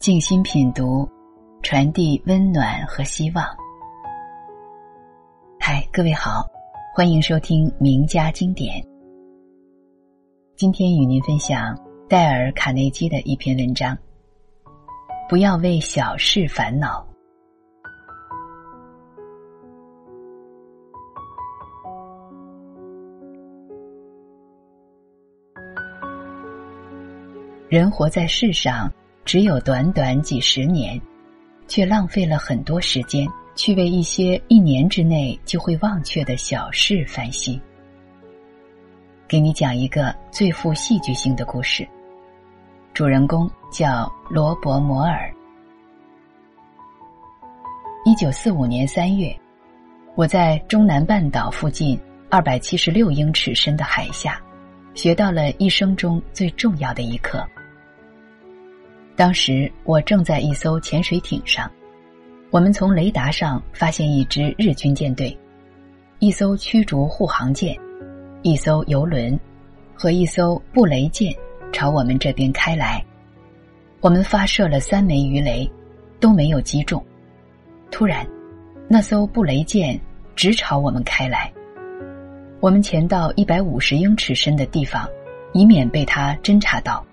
静心品读，传递温暖和希望。嗨，各位好，欢迎收听名家经典。今天与您分享戴尔·卡内基的一篇文章：不要为小事烦恼。人活在世上，只有短短几十年，却浪费了很多时间去为一些一年之内就会忘却的小事烦心。给你讲一个最富戏剧性的故事。主人公叫罗伯·摩尔。一九四五年三月，我在中南半岛附近二百七十六英尺深的海下，学到了一生中最重要的一课。当时我正在一艘潜水艇上，我们从雷达上发现一支日军舰队，一艘驱逐护航舰，一艘游轮和一艘布雷舰朝我们这边开来。我们发射了三枚鱼雷，都没有击中。突然，那艘布雷舰直朝我们开来。我们潜到一百五十英尺深的地方，以免被它侦察到。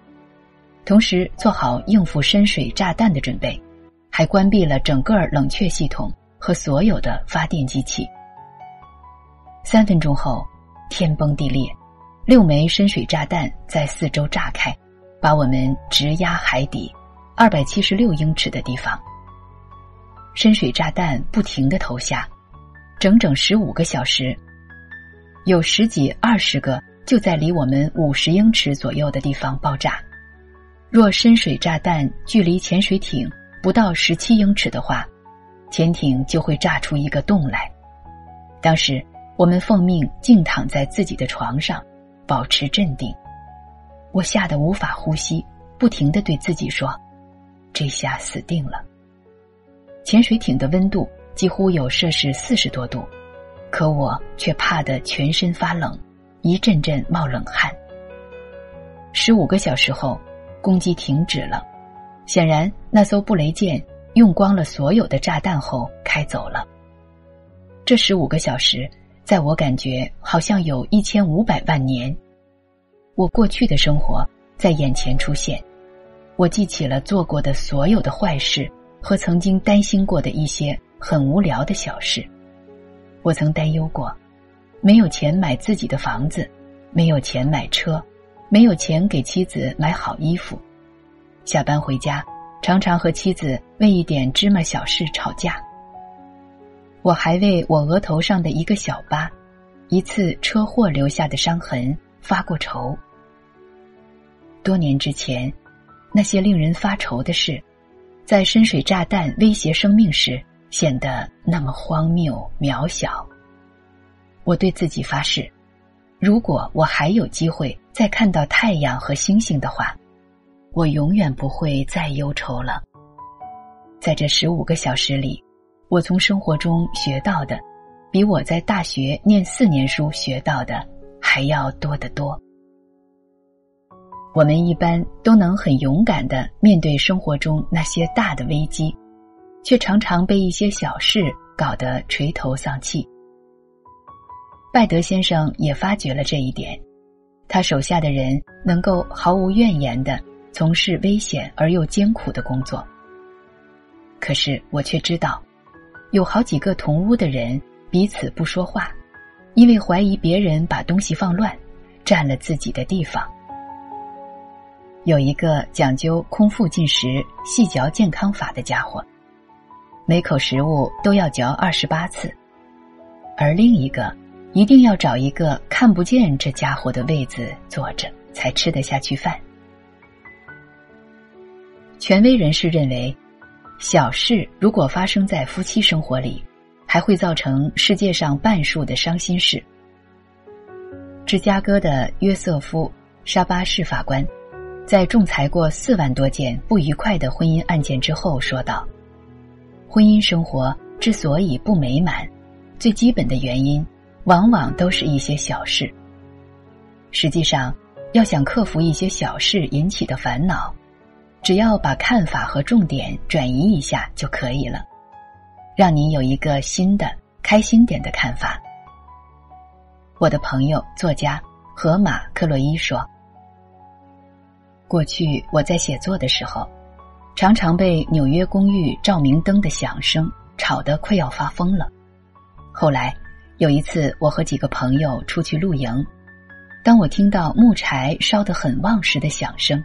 同时做好应付深水炸弹的准备，还关闭了整个冷却系统和所有的发电机器。三分钟后，天崩地裂，六枚深水炸弹在四周炸开，把我们直压海底二百七十六英尺的地方。深水炸弹不停的投下，整整十五个小时，有十几二十个就在离我们五十英尺左右的地方爆炸。若深水炸弹距离潜水艇不到十七英尺的话，潜艇就会炸出一个洞来。当时我们奉命静躺在自己的床上，保持镇定。我吓得无法呼吸，不停的对自己说：“这下死定了。”潜水艇的温度几乎有摄氏四十多度，可我却怕得全身发冷，一阵阵冒冷汗。十五个小时后。攻击停止了，显然那艘布雷舰用光了所有的炸弹后开走了。这十五个小时，在我感觉好像有一千五百万年。我过去的生活在眼前出现，我记起了做过的所有的坏事和曾经担心过的一些很无聊的小事。我曾担忧过，没有钱买自己的房子，没有钱买车。没有钱给妻子买好衣服，下班回家常常和妻子为一点芝麻小事吵架。我还为我额头上的一个小疤、一次车祸留下的伤痕发过愁。多年之前，那些令人发愁的事，在深水炸弹威胁生命时显得那么荒谬渺小。我对自己发誓。如果我还有机会再看到太阳和星星的话，我永远不会再忧愁了。在这十五个小时里，我从生活中学到的，比我在大学念四年书学到的还要多得多。我们一般都能很勇敢的面对生活中那些大的危机，却常常被一些小事搞得垂头丧气。拜德先生也发觉了这一点，他手下的人能够毫无怨言的从事危险而又艰苦的工作。可是我却知道，有好几个同屋的人彼此不说话，因为怀疑别人把东西放乱，占了自己的地方。有一个讲究空腹进食、细嚼健康法的家伙，每口食物都要嚼二十八次，而另一个。一定要找一个看不见这家伙的位子坐着，才吃得下去饭。权威人士认为，小事如果发生在夫妻生活里，还会造成世界上半数的伤心事。芝加哥的约瑟夫·沙巴士法官，在仲裁过四万多件不愉快的婚姻案件之后说道：“婚姻生活之所以不美满，最基本的原因。”往往都是一些小事。实际上，要想克服一些小事引起的烦恼，只要把看法和重点转移一下就可以了，让你有一个新的、开心点的看法。我的朋友作家河马克洛伊说：“过去我在写作的时候，常常被纽约公寓照明灯的响声吵得快要发疯了。后来有一次，我和几个朋友出去露营，当我听到木柴烧得很旺时的响声，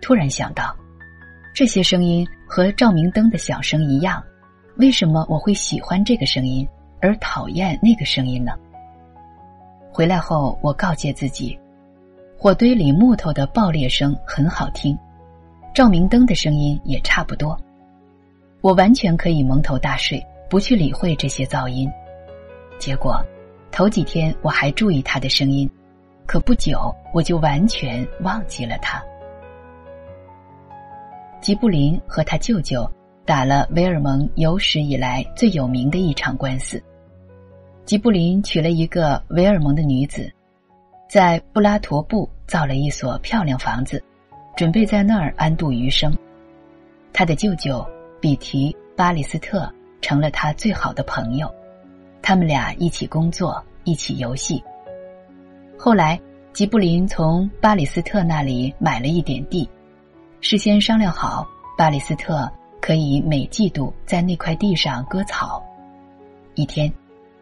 突然想到。”这些声音和照明灯的响声一样，为什么我会喜欢这个声音而讨厌那个声音呢？回来后，我告诫自己，火堆里木头的爆裂声很好听，照明灯的声音也差不多，我完全可以蒙头大睡，不去理会这些噪音。结果，头几天我还注意他的声音，可不久我就完全忘记了他。吉布林和他舅舅打了维尔蒙有史以来最有名的一场官司。吉布林娶了一个维尔蒙的女子，在布拉陀布造了一所漂亮房子，准备在那儿安度余生。他的舅舅比提·巴里斯特成了他最好的朋友，他们俩一起工作，一起游戏。后来，吉布林从巴里斯特那里买了一点地。事先商量好，巴里斯特可以每季度在那块地上割草。一天，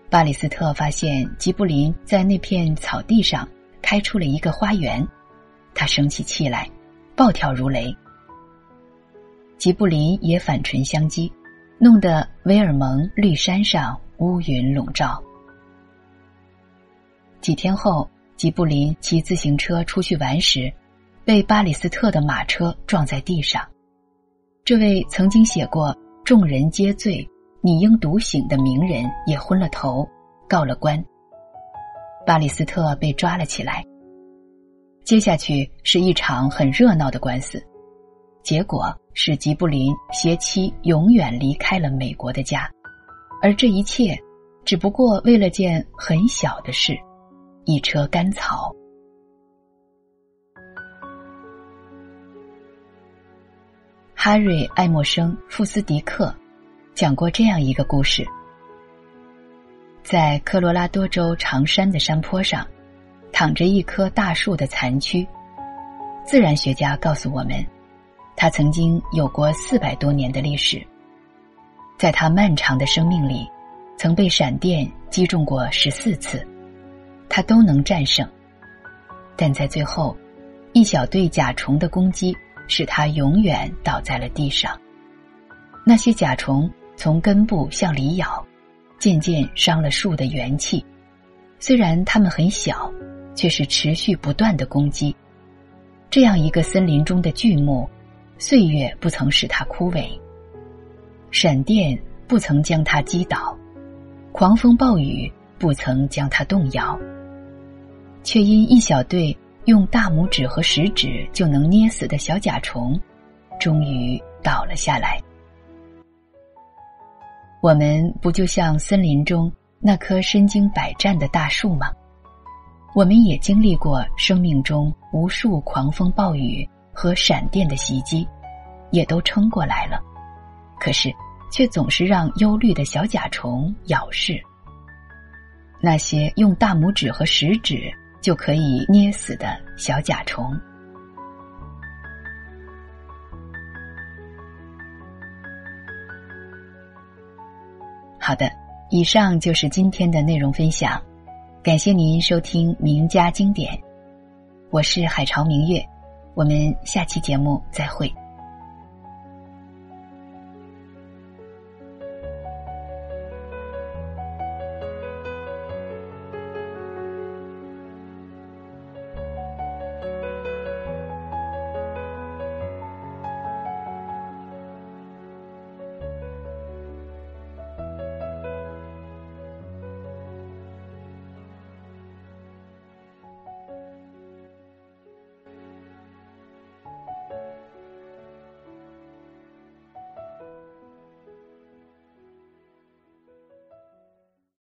巴里斯特发现吉布林在那片草地上开出了一个花园，他生起气来，暴跳如雷。吉布林也反唇相讥，弄得威尔蒙绿山上乌云笼罩。几天后，吉布林骑自行车出去玩时。被巴里斯特的马车撞在地上，这位曾经写过“众人皆醉，你应独醒”的名人也昏了头，告了官。巴里斯特被抓了起来。接下去是一场很热闹的官司，结果是吉布林携妻永远离开了美国的家，而这一切，只不过为了件很小的事——一车干草。哈瑞·爱默生·富斯迪克讲过这样一个故事：在科罗拉多州长山的山坡上，躺着一棵大树的残躯。自然学家告诉我们，它曾经有过四百多年的历史。在他漫长的生命里，曾被闪电击中过十四次，他都能战胜。但在最后，一小队甲虫的攻击。使他永远倒在了地上。那些甲虫从根部向里咬，渐渐伤了树的元气。虽然它们很小，却是持续不断的攻击。这样一个森林中的巨木，岁月不曾使它枯萎，闪电不曾将它击倒，狂风暴雨不曾将它动摇，却因一小队。用大拇指和食指就能捏死的小甲虫，终于倒了下来。我们不就像森林中那棵身经百战的大树吗？我们也经历过生命中无数狂风暴雨和闪电的袭击，也都撑过来了。可是，却总是让忧虑的小甲虫咬噬。那些用大拇指和食指。就可以捏死的小甲虫。好的，以上就是今天的内容分享，感谢您收听名家经典，我是海潮明月，我们下期节目再会。